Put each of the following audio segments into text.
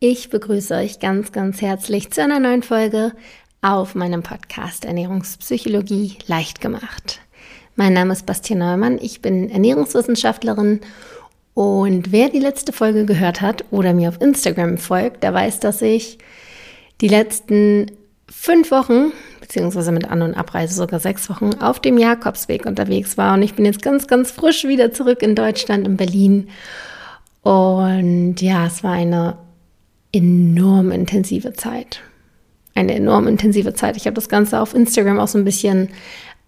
Ich begrüße euch ganz, ganz herzlich zu einer neuen Folge auf meinem Podcast Ernährungspsychologie leicht gemacht. Mein Name ist Bastian Neumann, ich bin Ernährungswissenschaftlerin und wer die letzte Folge gehört hat oder mir auf Instagram folgt, der weiß, dass ich die letzten fünf Wochen, beziehungsweise mit An- und Abreise sogar sechs Wochen, auf dem Jakobsweg unterwegs war. Und ich bin jetzt ganz, ganz frisch wieder zurück in Deutschland, in Berlin. Und ja, es war eine enorm intensive Zeit. Eine enorm intensive Zeit. Ich habe das Ganze auf Instagram auch so ein bisschen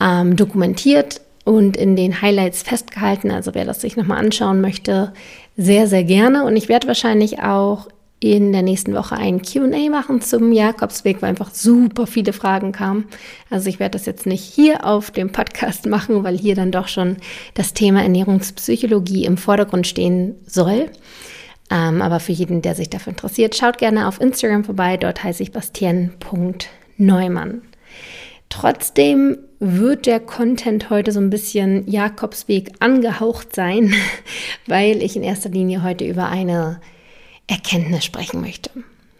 ähm, dokumentiert und in den Highlights festgehalten. Also wer das sich nochmal anschauen möchte, sehr, sehr gerne. Und ich werde wahrscheinlich auch in der nächsten Woche ein QA machen zum Jakobsweg, weil einfach super viele Fragen kamen. Also ich werde das jetzt nicht hier auf dem Podcast machen, weil hier dann doch schon das Thema Ernährungspsychologie im Vordergrund stehen soll. Ähm, aber für jeden, der sich dafür interessiert, schaut gerne auf Instagram vorbei. Dort heiße ich bastien.neumann. Trotzdem wird der Content heute so ein bisschen Jakobsweg angehaucht sein, weil ich in erster Linie heute über eine Erkenntnis sprechen möchte.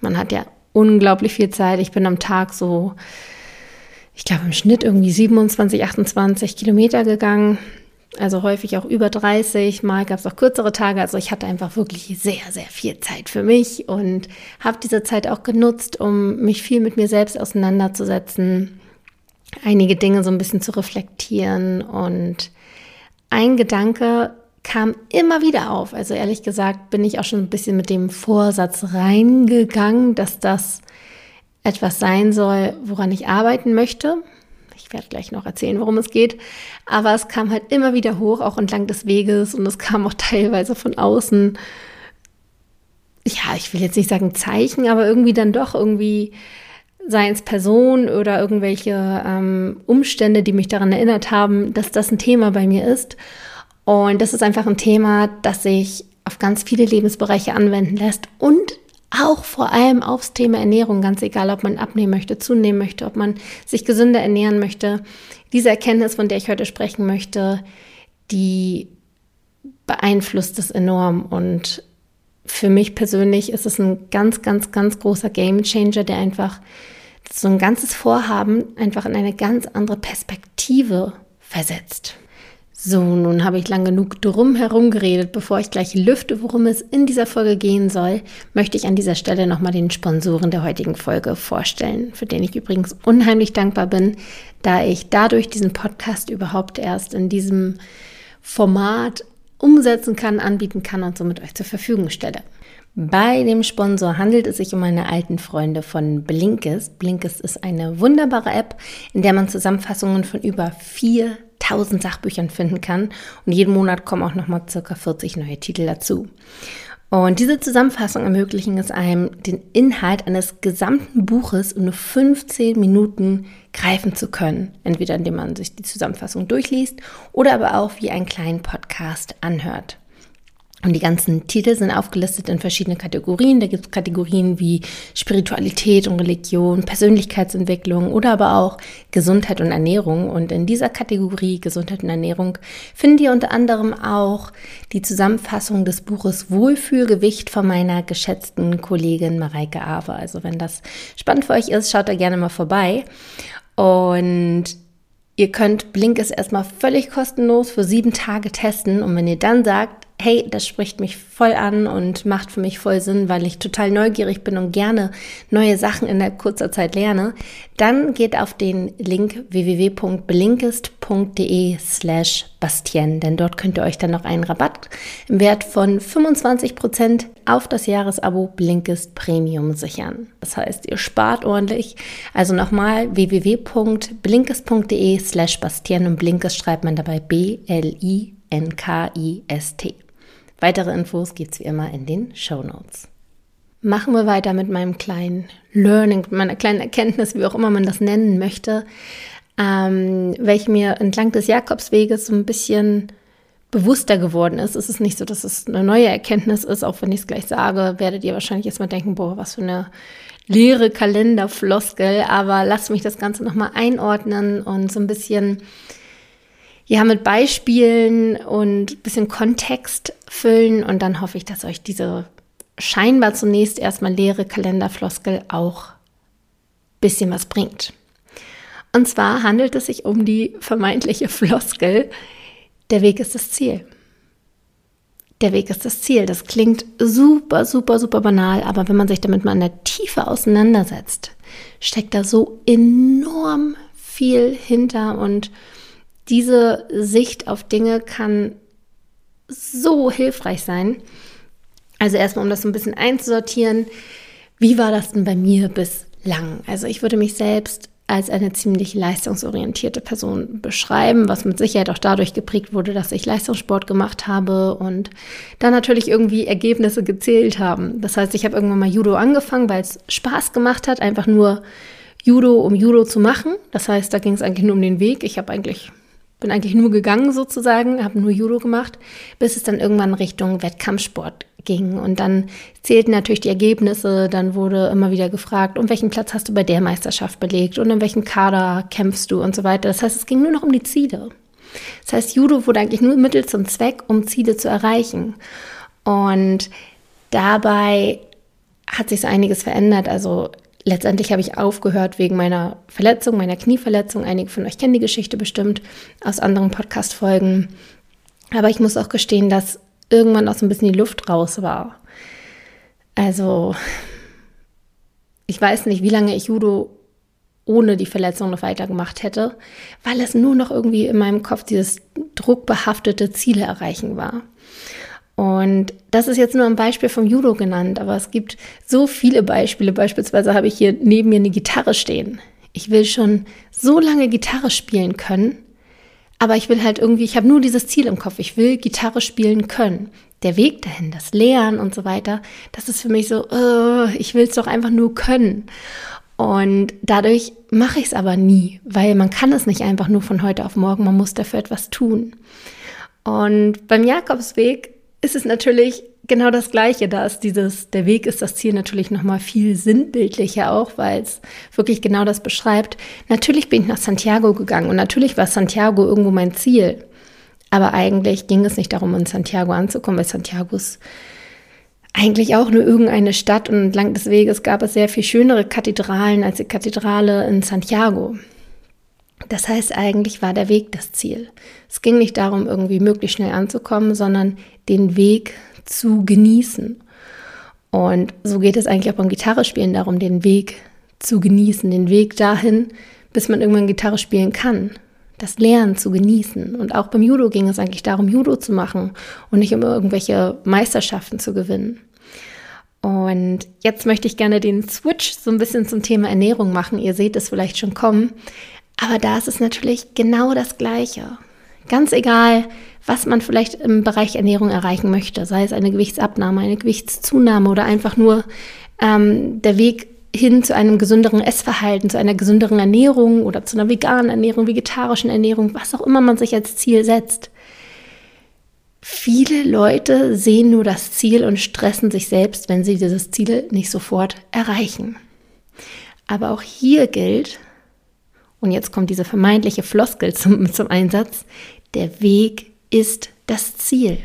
Man hat ja unglaublich viel Zeit. Ich bin am Tag so, ich glaube im Schnitt irgendwie 27, 28 Kilometer gegangen. Also häufig auch über 30, mal gab es auch kürzere Tage. Also ich hatte einfach wirklich sehr, sehr viel Zeit für mich und habe diese Zeit auch genutzt, um mich viel mit mir selbst auseinanderzusetzen, einige Dinge so ein bisschen zu reflektieren. Und ein Gedanke, kam immer wieder auf. Also ehrlich gesagt bin ich auch schon ein bisschen mit dem Vorsatz reingegangen, dass das etwas sein soll, woran ich arbeiten möchte. Ich werde gleich noch erzählen, worum es geht. Aber es kam halt immer wieder hoch, auch entlang des Weges und es kam auch teilweise von außen. Ja, ich will jetzt nicht sagen Zeichen, aber irgendwie dann doch irgendwie seien es Personen oder irgendwelche ähm, Umstände, die mich daran erinnert haben, dass das ein Thema bei mir ist. Und das ist einfach ein Thema, das sich auf ganz viele Lebensbereiche anwenden lässt und auch vor allem aufs Thema Ernährung, ganz egal, ob man abnehmen möchte, zunehmen möchte, ob man sich gesünder ernähren möchte. Diese Erkenntnis, von der ich heute sprechen möchte, die beeinflusst es enorm und für mich persönlich ist es ein ganz, ganz, ganz großer Game Changer, der einfach so ein ganzes Vorhaben einfach in eine ganz andere Perspektive versetzt. So, nun habe ich lang genug drum herum geredet. Bevor ich gleich lüfte, worum es in dieser Folge gehen soll, möchte ich an dieser Stelle nochmal den Sponsoren der heutigen Folge vorstellen, für den ich übrigens unheimlich dankbar bin, da ich dadurch diesen Podcast überhaupt erst in diesem Format umsetzen kann, anbieten kann und somit euch zur Verfügung stelle. Bei dem Sponsor handelt es sich um meine alten Freunde von Blinkist. Blinkist ist eine wunderbare App, in der man Zusammenfassungen von über vier 1000 Sachbüchern finden kann. Und jeden Monat kommen auch nochmal circa 40 neue Titel dazu. Und diese Zusammenfassung ermöglichen es einem, den Inhalt eines gesamten Buches in nur 15 Minuten greifen zu können. Entweder indem man sich die Zusammenfassung durchliest oder aber auch wie einen kleinen Podcast anhört. Und die ganzen Titel sind aufgelistet in verschiedene Kategorien. Da gibt es Kategorien wie Spiritualität und Religion, Persönlichkeitsentwicklung oder aber auch Gesundheit und Ernährung. Und in dieser Kategorie Gesundheit und Ernährung findet ihr unter anderem auch die Zusammenfassung des Buches Wohlfühlgewicht von meiner geschätzten Kollegin Mareike Awe. Also wenn das spannend für euch ist, schaut da gerne mal vorbei. Und Ihr könnt Blinkes erstmal völlig kostenlos für sieben Tage testen und wenn ihr dann sagt, hey, das spricht mich voll an und macht für mich voll Sinn, weil ich total neugierig bin und gerne neue Sachen in der kurzer Zeit lerne, dann geht auf den Link www.blinkist.de slash Bastien, denn dort könnt ihr euch dann noch einen Rabatt im Wert von 25% auf das Jahresabo Blinkist Premium sichern. Das heißt, ihr spart ordentlich. Also nochmal www.blinkist.de slash Bastien und Blinkist schreibt man dabei B-L-I-N-K-I-S-T. Weitere Infos gibt's wie immer in den Show Notes. Machen wir weiter mit meinem kleinen Learning, meiner kleinen Erkenntnis, wie auch immer man das nennen möchte, ähm, welche mir entlang des Jakobsweges so ein bisschen bewusster geworden ist. Es ist nicht so, dass es eine neue Erkenntnis ist, auch wenn ich es gleich sage, werdet ihr wahrscheinlich erstmal denken, boah, was für eine leere Kalenderfloskel, aber lasst mich das Ganze nochmal einordnen und so ein bisschen ja, mit Beispielen und bisschen Kontext füllen und dann hoffe ich, dass euch diese scheinbar zunächst erstmal leere Kalenderfloskel auch bisschen was bringt. Und zwar handelt es sich um die vermeintliche Floskel, der Weg ist das Ziel. Der Weg ist das Ziel. Das klingt super, super, super banal, aber wenn man sich damit mal in der Tiefe auseinandersetzt, steckt da so enorm viel hinter und diese Sicht auf Dinge kann so hilfreich sein. Also erstmal, um das so ein bisschen einzusortieren, wie war das denn bei mir bislang? Also ich würde mich selbst als eine ziemlich leistungsorientierte Person beschreiben, was mit Sicherheit auch dadurch geprägt wurde, dass ich Leistungssport gemacht habe und dann natürlich irgendwie Ergebnisse gezählt haben. Das heißt, ich habe irgendwann mal Judo angefangen, weil es Spaß gemacht hat, einfach nur Judo, um Judo zu machen. Das heißt, da ging es eigentlich nur um den Weg. Ich habe eigentlich bin eigentlich nur gegangen sozusagen, habe nur Judo gemacht, bis es dann irgendwann Richtung Wettkampfsport ging. Und dann zählten natürlich die Ergebnisse, dann wurde immer wieder gefragt, um welchen Platz hast du bei der Meisterschaft belegt und in welchem Kader kämpfst du und so weiter. Das heißt, es ging nur noch um die Ziele. Das heißt, Judo wurde eigentlich nur Mittel zum Zweck, um Ziele zu erreichen. Und dabei hat sich so einiges verändert. Also letztendlich habe ich aufgehört wegen meiner Verletzung, meiner Knieverletzung. Einige von euch kennen die Geschichte bestimmt aus anderen Podcast-Folgen. Aber ich muss auch gestehen, dass irgendwann auch so ein bisschen die Luft raus war. Also, ich weiß nicht, wie lange ich Judo ohne die Verletzung noch weitergemacht hätte, weil es nur noch irgendwie in meinem Kopf dieses druckbehaftete Ziele erreichen war. Und das ist jetzt nur ein Beispiel vom Judo genannt, aber es gibt so viele Beispiele. Beispielsweise habe ich hier neben mir eine Gitarre stehen. Ich will schon so lange Gitarre spielen können, aber ich will halt irgendwie, ich habe nur dieses Ziel im Kopf. Ich will Gitarre spielen können. Der Weg dahin, das Lernen und so weiter, das ist für mich so, uh, ich will es doch einfach nur können. Und dadurch mache ich es aber nie, weil man kann es nicht einfach nur von heute auf morgen, man muss dafür etwas tun. Und beim Jakobsweg ist es natürlich genau das Gleiche. Da ist dieses, der Weg ist das Ziel natürlich nochmal viel sinnbildlicher auch, weil es wirklich genau das beschreibt. Natürlich bin ich nach Santiago gegangen und natürlich war Santiago irgendwo mein Ziel. Aber eigentlich ging es nicht darum, in Santiago anzukommen, weil Santiago ist eigentlich auch nur irgendeine Stadt und entlang des Weges gab es sehr viel schönere Kathedralen als die Kathedrale in Santiago. Das heißt, eigentlich war der Weg das Ziel. Es ging nicht darum, irgendwie möglichst schnell anzukommen, sondern den Weg zu genießen. Und so geht es eigentlich auch beim Gitarrespielen darum, den Weg zu genießen, den Weg dahin, bis man irgendwann Gitarre spielen kann. Das Lernen zu genießen. Und auch beim Judo ging es eigentlich darum, Judo zu machen und nicht um irgendwelche Meisterschaften zu gewinnen. Und jetzt möchte ich gerne den Switch so ein bisschen zum Thema Ernährung machen. Ihr seht es vielleicht schon kommen. Aber da ist es natürlich genau das Gleiche. Ganz egal, was man vielleicht im Bereich Ernährung erreichen möchte, sei es eine Gewichtsabnahme, eine Gewichtszunahme oder einfach nur ähm, der Weg hin zu einem gesünderen Essverhalten, zu einer gesünderen Ernährung oder zu einer veganen Ernährung, vegetarischen Ernährung, was auch immer man sich als Ziel setzt. Viele Leute sehen nur das Ziel und stressen sich selbst, wenn sie dieses Ziel nicht sofort erreichen. Aber auch hier gilt, und jetzt kommt diese vermeintliche Floskel zum, zum Einsatz, der Weg ist das Ziel.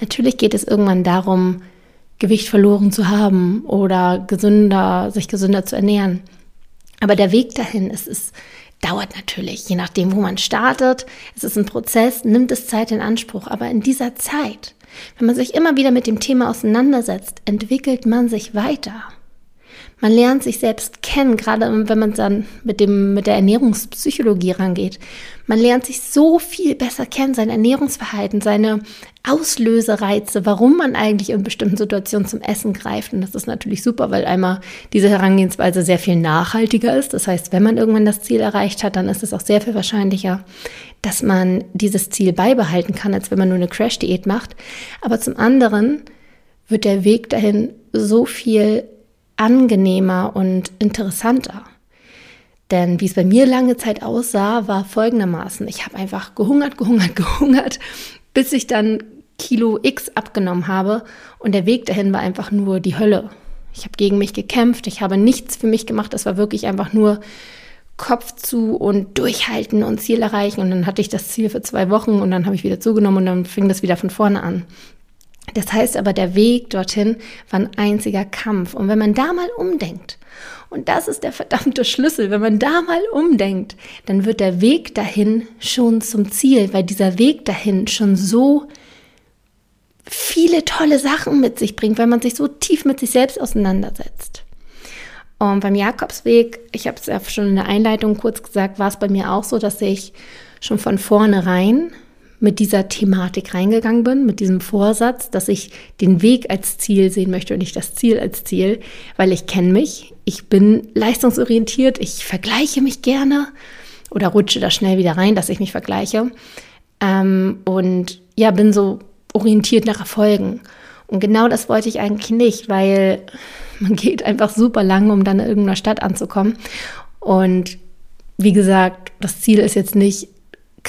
Natürlich geht es irgendwann darum, Gewicht verloren zu haben oder gesünder, sich gesünder zu ernähren. Aber der Weg dahin, es ist, dauert natürlich, je nachdem, wo man startet. Es ist ein Prozess, nimmt es Zeit in Anspruch. Aber in dieser Zeit, wenn man sich immer wieder mit dem Thema auseinandersetzt, entwickelt man sich weiter. Man lernt sich selbst kennen, gerade wenn man dann mit dem, mit der Ernährungspsychologie rangeht. Man lernt sich so viel besser kennen, sein Ernährungsverhalten, seine Auslösereize, warum man eigentlich in bestimmten Situationen zum Essen greift. Und das ist natürlich super, weil einmal diese Herangehensweise sehr viel nachhaltiger ist. Das heißt, wenn man irgendwann das Ziel erreicht hat, dann ist es auch sehr viel wahrscheinlicher, dass man dieses Ziel beibehalten kann, als wenn man nur eine Crash-Diät macht. Aber zum anderen wird der Weg dahin so viel angenehmer und interessanter. Denn wie es bei mir lange Zeit aussah, war folgendermaßen. Ich habe einfach gehungert, gehungert, gehungert, bis ich dann Kilo X abgenommen habe. Und der Weg dahin war einfach nur die Hölle. Ich habe gegen mich gekämpft, ich habe nichts für mich gemacht. Das war wirklich einfach nur Kopf zu und durchhalten und Ziel erreichen. Und dann hatte ich das Ziel für zwei Wochen und dann habe ich wieder zugenommen und dann fing das wieder von vorne an. Das heißt aber, der Weg dorthin war ein einziger Kampf. Und wenn man da mal umdenkt, und das ist der verdammte Schlüssel, wenn man da mal umdenkt, dann wird der Weg dahin schon zum Ziel, weil dieser Weg dahin schon so viele tolle Sachen mit sich bringt, weil man sich so tief mit sich selbst auseinandersetzt. Und beim Jakobsweg, ich habe es ja schon in der Einleitung kurz gesagt, war es bei mir auch so, dass ich schon von vornherein mit dieser Thematik reingegangen bin, mit diesem Vorsatz, dass ich den Weg als Ziel sehen möchte und nicht das Ziel als Ziel, weil ich kenne mich, ich bin leistungsorientiert, ich vergleiche mich gerne oder rutsche da schnell wieder rein, dass ich mich vergleiche. Ähm, und ja, bin so orientiert nach Erfolgen. Und genau das wollte ich eigentlich nicht, weil man geht einfach super lang, um dann in irgendeiner Stadt anzukommen. Und wie gesagt, das Ziel ist jetzt nicht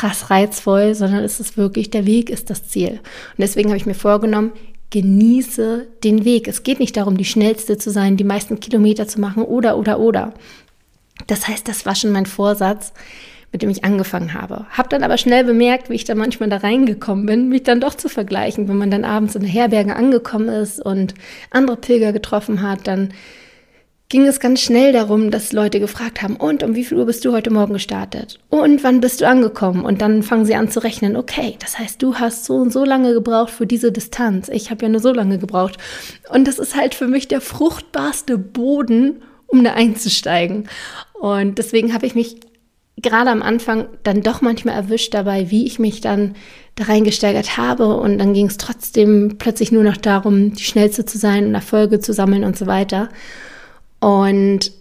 krass reizvoll, sondern es ist wirklich, der Weg ist das Ziel. Und deswegen habe ich mir vorgenommen, genieße den Weg. Es geht nicht darum, die schnellste zu sein, die meisten Kilometer zu machen oder, oder, oder. Das heißt, das war schon mein Vorsatz, mit dem ich angefangen habe. Hab dann aber schnell bemerkt, wie ich da manchmal da reingekommen bin, mich dann doch zu vergleichen. Wenn man dann abends in der Herberge angekommen ist und andere Pilger getroffen hat, dann ging es ganz schnell darum, dass Leute gefragt haben, und um wie viel Uhr bist du heute Morgen gestartet? Und wann bist du angekommen? Und dann fangen sie an zu rechnen, okay, das heißt, du hast so und so lange gebraucht für diese Distanz. Ich habe ja nur so lange gebraucht. Und das ist halt für mich der fruchtbarste Boden, um da einzusteigen. Und deswegen habe ich mich gerade am Anfang dann doch manchmal erwischt dabei, wie ich mich dann da reingesteigert habe. Und dann ging es trotzdem plötzlich nur noch darum, die Schnellste zu sein und Erfolge zu sammeln und so weiter. Und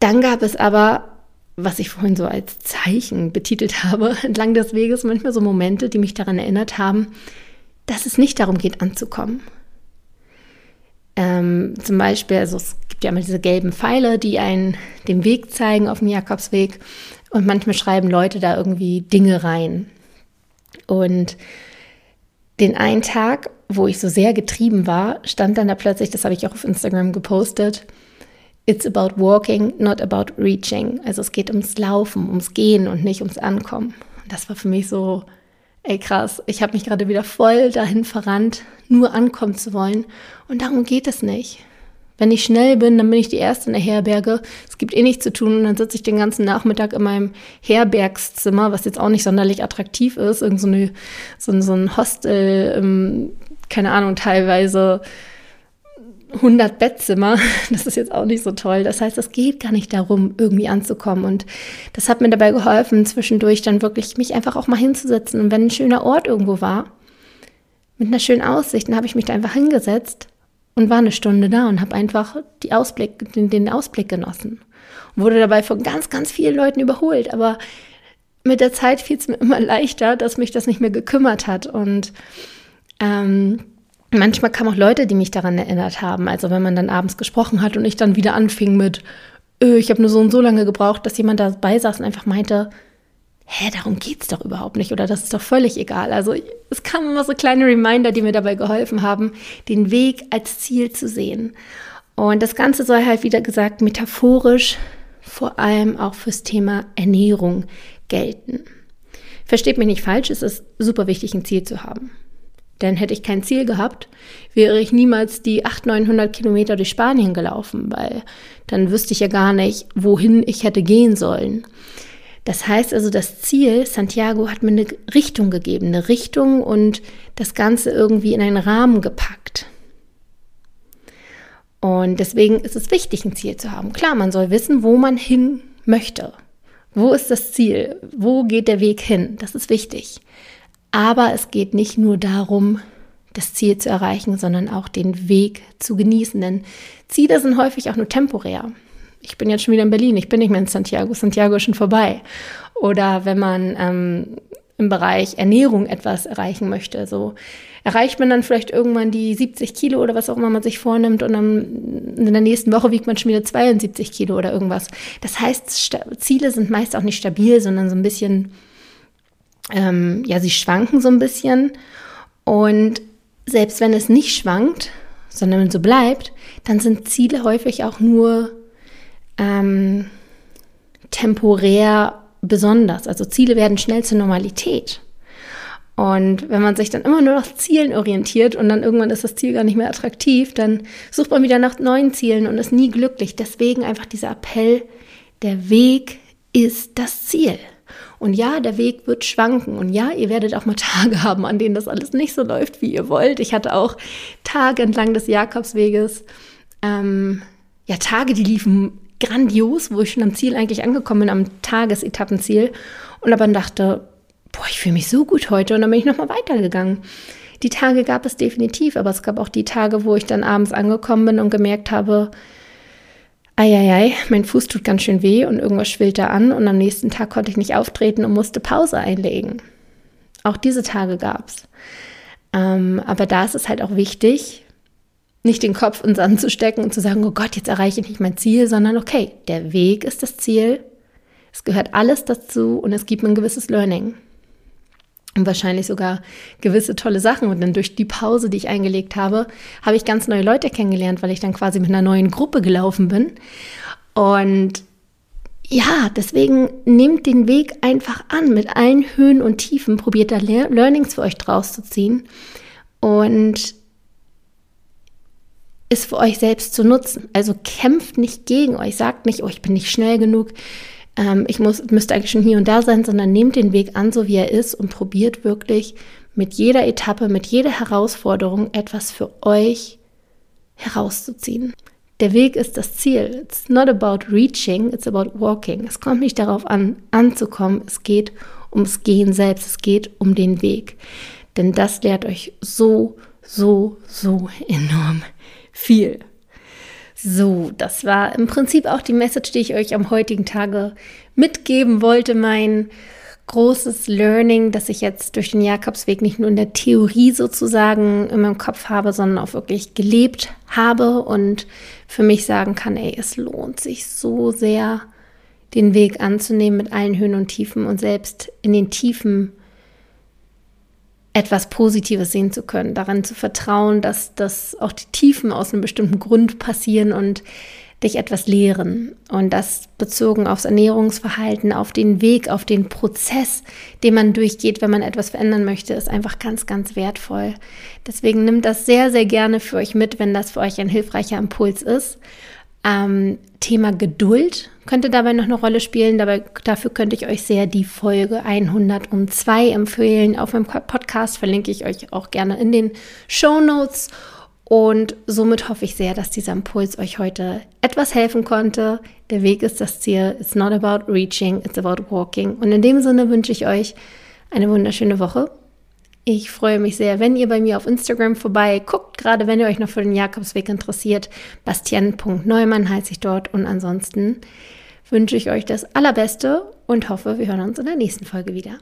dann gab es aber, was ich vorhin so als Zeichen betitelt habe, entlang des Weges manchmal so Momente, die mich daran erinnert haben, dass es nicht darum geht, anzukommen. Ähm, zum Beispiel, also es gibt ja immer diese gelben Pfeile, die einen den Weg zeigen auf dem Jakobsweg. Und manchmal schreiben Leute da irgendwie Dinge rein. Und den einen Tag, wo ich so sehr getrieben war, stand dann da plötzlich, das habe ich auch auf Instagram gepostet, It's about walking, not about reaching. Also es geht ums Laufen, ums Gehen und nicht ums Ankommen. Das war für mich so, ey krass, ich habe mich gerade wieder voll dahin verrannt, nur ankommen zu wollen. Und darum geht es nicht. Wenn ich schnell bin, dann bin ich die Erste in der Herberge. Es gibt eh nichts zu tun und dann sitze ich den ganzen Nachmittag in meinem Herbergszimmer, was jetzt auch nicht sonderlich attraktiv ist. Irgend so, eine, so, so ein Hostel, ähm, keine Ahnung, teilweise 100 Bettzimmer. Das ist jetzt auch nicht so toll. Das heißt, es geht gar nicht darum, irgendwie anzukommen. Und das hat mir dabei geholfen, zwischendurch dann wirklich mich einfach auch mal hinzusetzen. Und wenn ein schöner Ort irgendwo war, mit einer schönen Aussicht, dann habe ich mich da einfach hingesetzt und war eine Stunde da und habe einfach Ausblick, den, den Ausblick genossen. Und wurde dabei von ganz, ganz vielen Leuten überholt. Aber mit der Zeit fiel es mir immer leichter, dass mich das nicht mehr gekümmert hat. Und ähm, manchmal kamen auch Leute, die mich daran erinnert haben. Also wenn man dann abends gesprochen hat und ich dann wieder anfing mit, öh, ich habe nur so und so lange gebraucht, dass jemand dabei saß und einfach meinte, hä, darum geht's doch überhaupt nicht oder das ist doch völlig egal. Also es kamen immer so kleine Reminder, die mir dabei geholfen haben, den Weg als Ziel zu sehen. Und das Ganze soll halt, wieder gesagt, metaphorisch vor allem auch fürs Thema Ernährung gelten. Versteht mich nicht falsch, es ist super wichtig, ein Ziel zu haben. Denn hätte ich kein Ziel gehabt, wäre ich niemals die 800, 900 Kilometer durch Spanien gelaufen, weil dann wüsste ich ja gar nicht, wohin ich hätte gehen sollen. Das heißt also, das Ziel, Santiago hat mir eine Richtung gegeben, eine Richtung und das Ganze irgendwie in einen Rahmen gepackt. Und deswegen ist es wichtig, ein Ziel zu haben. Klar, man soll wissen, wo man hin möchte. Wo ist das Ziel? Wo geht der Weg hin? Das ist wichtig. Aber es geht nicht nur darum, das Ziel zu erreichen, sondern auch den Weg zu genießen. Denn Ziele sind häufig auch nur temporär ich bin jetzt schon wieder in Berlin, ich bin nicht mehr in Santiago, Santiago ist schon vorbei. Oder wenn man ähm, im Bereich Ernährung etwas erreichen möchte, so erreicht man dann vielleicht irgendwann die 70 Kilo oder was auch immer man sich vornimmt und dann in der nächsten Woche wiegt man schon wieder 72 Kilo oder irgendwas. Das heißt, Ziele sind meist auch nicht stabil, sondern so ein bisschen, ähm, ja, sie schwanken so ein bisschen. Und selbst wenn es nicht schwankt, sondern so bleibt, dann sind Ziele häufig auch nur ähm, temporär besonders. Also Ziele werden schnell zur Normalität. Und wenn man sich dann immer nur nach Zielen orientiert und dann irgendwann ist das Ziel gar nicht mehr attraktiv, dann sucht man wieder nach neuen Zielen und ist nie glücklich. Deswegen einfach dieser Appell, der Weg ist das Ziel. Und ja, der Weg wird schwanken. Und ja, ihr werdet auch mal Tage haben, an denen das alles nicht so läuft, wie ihr wollt. Ich hatte auch Tage entlang des Jakobsweges, ähm, ja, Tage, die liefen grandios, wo ich schon am Ziel eigentlich angekommen bin, am Tagesetappenziel. Und aber dachte, boah, ich fühle mich so gut heute. Und dann bin ich nochmal weitergegangen. Die Tage gab es definitiv, aber es gab auch die Tage, wo ich dann abends angekommen bin und gemerkt habe, Eieiei, mein Fuß tut ganz schön weh und irgendwas schwillt da an und am nächsten Tag konnte ich nicht auftreten und musste Pause einlegen. Auch diese Tage gab es. Ähm, aber da ist es halt auch wichtig, nicht den Kopf in den Sand zu stecken und zu sagen, oh Gott, jetzt erreiche ich nicht mein Ziel, sondern okay, der Weg ist das Ziel. Es gehört alles dazu und es gibt ein gewisses Learning und wahrscheinlich sogar gewisse tolle Sachen. Und dann durch die Pause, die ich eingelegt habe, habe ich ganz neue Leute kennengelernt, weil ich dann quasi mit einer neuen Gruppe gelaufen bin. Und ja, deswegen nehmt den Weg einfach an mit allen Höhen und Tiefen, probiert da Learnings für euch draus zu ziehen und es für euch selbst zu nutzen. Also kämpft nicht gegen euch, sagt nicht, oh, ich bin nicht schnell genug, ähm, ich muss, müsste eigentlich schon hier und da sein, sondern nehmt den Weg an, so wie er ist und probiert wirklich mit jeder Etappe, mit jeder Herausforderung etwas für euch herauszuziehen. Der Weg ist das Ziel. It's not about reaching, it's about walking. Es kommt nicht darauf an, anzukommen. Es geht ums Gehen selbst. Es geht um den Weg. Denn das lehrt euch so, so, so enorm viel. So, das war im Prinzip auch die Message, die ich euch am heutigen Tage mitgeben wollte. Mein großes Learning, dass ich jetzt durch den Jakobsweg nicht nur in der Theorie sozusagen in meinem Kopf habe, sondern auch wirklich gelebt habe und für mich sagen kann, ey, es lohnt sich so sehr, den Weg anzunehmen mit allen Höhen und Tiefen und selbst in den Tiefen etwas Positives sehen zu können, daran zu vertrauen, dass, dass auch die Tiefen aus einem bestimmten Grund passieren und dich etwas lehren. Und das bezogen aufs Ernährungsverhalten, auf den Weg, auf den Prozess, den man durchgeht, wenn man etwas verändern möchte, ist einfach ganz, ganz wertvoll. Deswegen nimmt das sehr, sehr gerne für euch mit, wenn das für euch ein hilfreicher Impuls ist. Ähm, Thema Geduld könnte dabei noch eine Rolle spielen. Dabei, dafür könnte ich euch sehr die Folge 102 empfehlen. Auf meinem Podcast verlinke ich euch auch gerne in den Show Notes. Und somit hoffe ich sehr, dass dieser Impuls euch heute etwas helfen konnte. Der Weg ist das Ziel. It's not about reaching, it's about walking. Und in dem Sinne wünsche ich euch eine wunderschöne Woche ich freue mich sehr, wenn ihr bei mir auf Instagram vorbei guckt, gerade wenn ihr euch noch für den Jakobsweg interessiert. Bastian.neumann heiße ich dort und ansonsten wünsche ich euch das Allerbeste und hoffe, wir hören uns in der nächsten Folge wieder.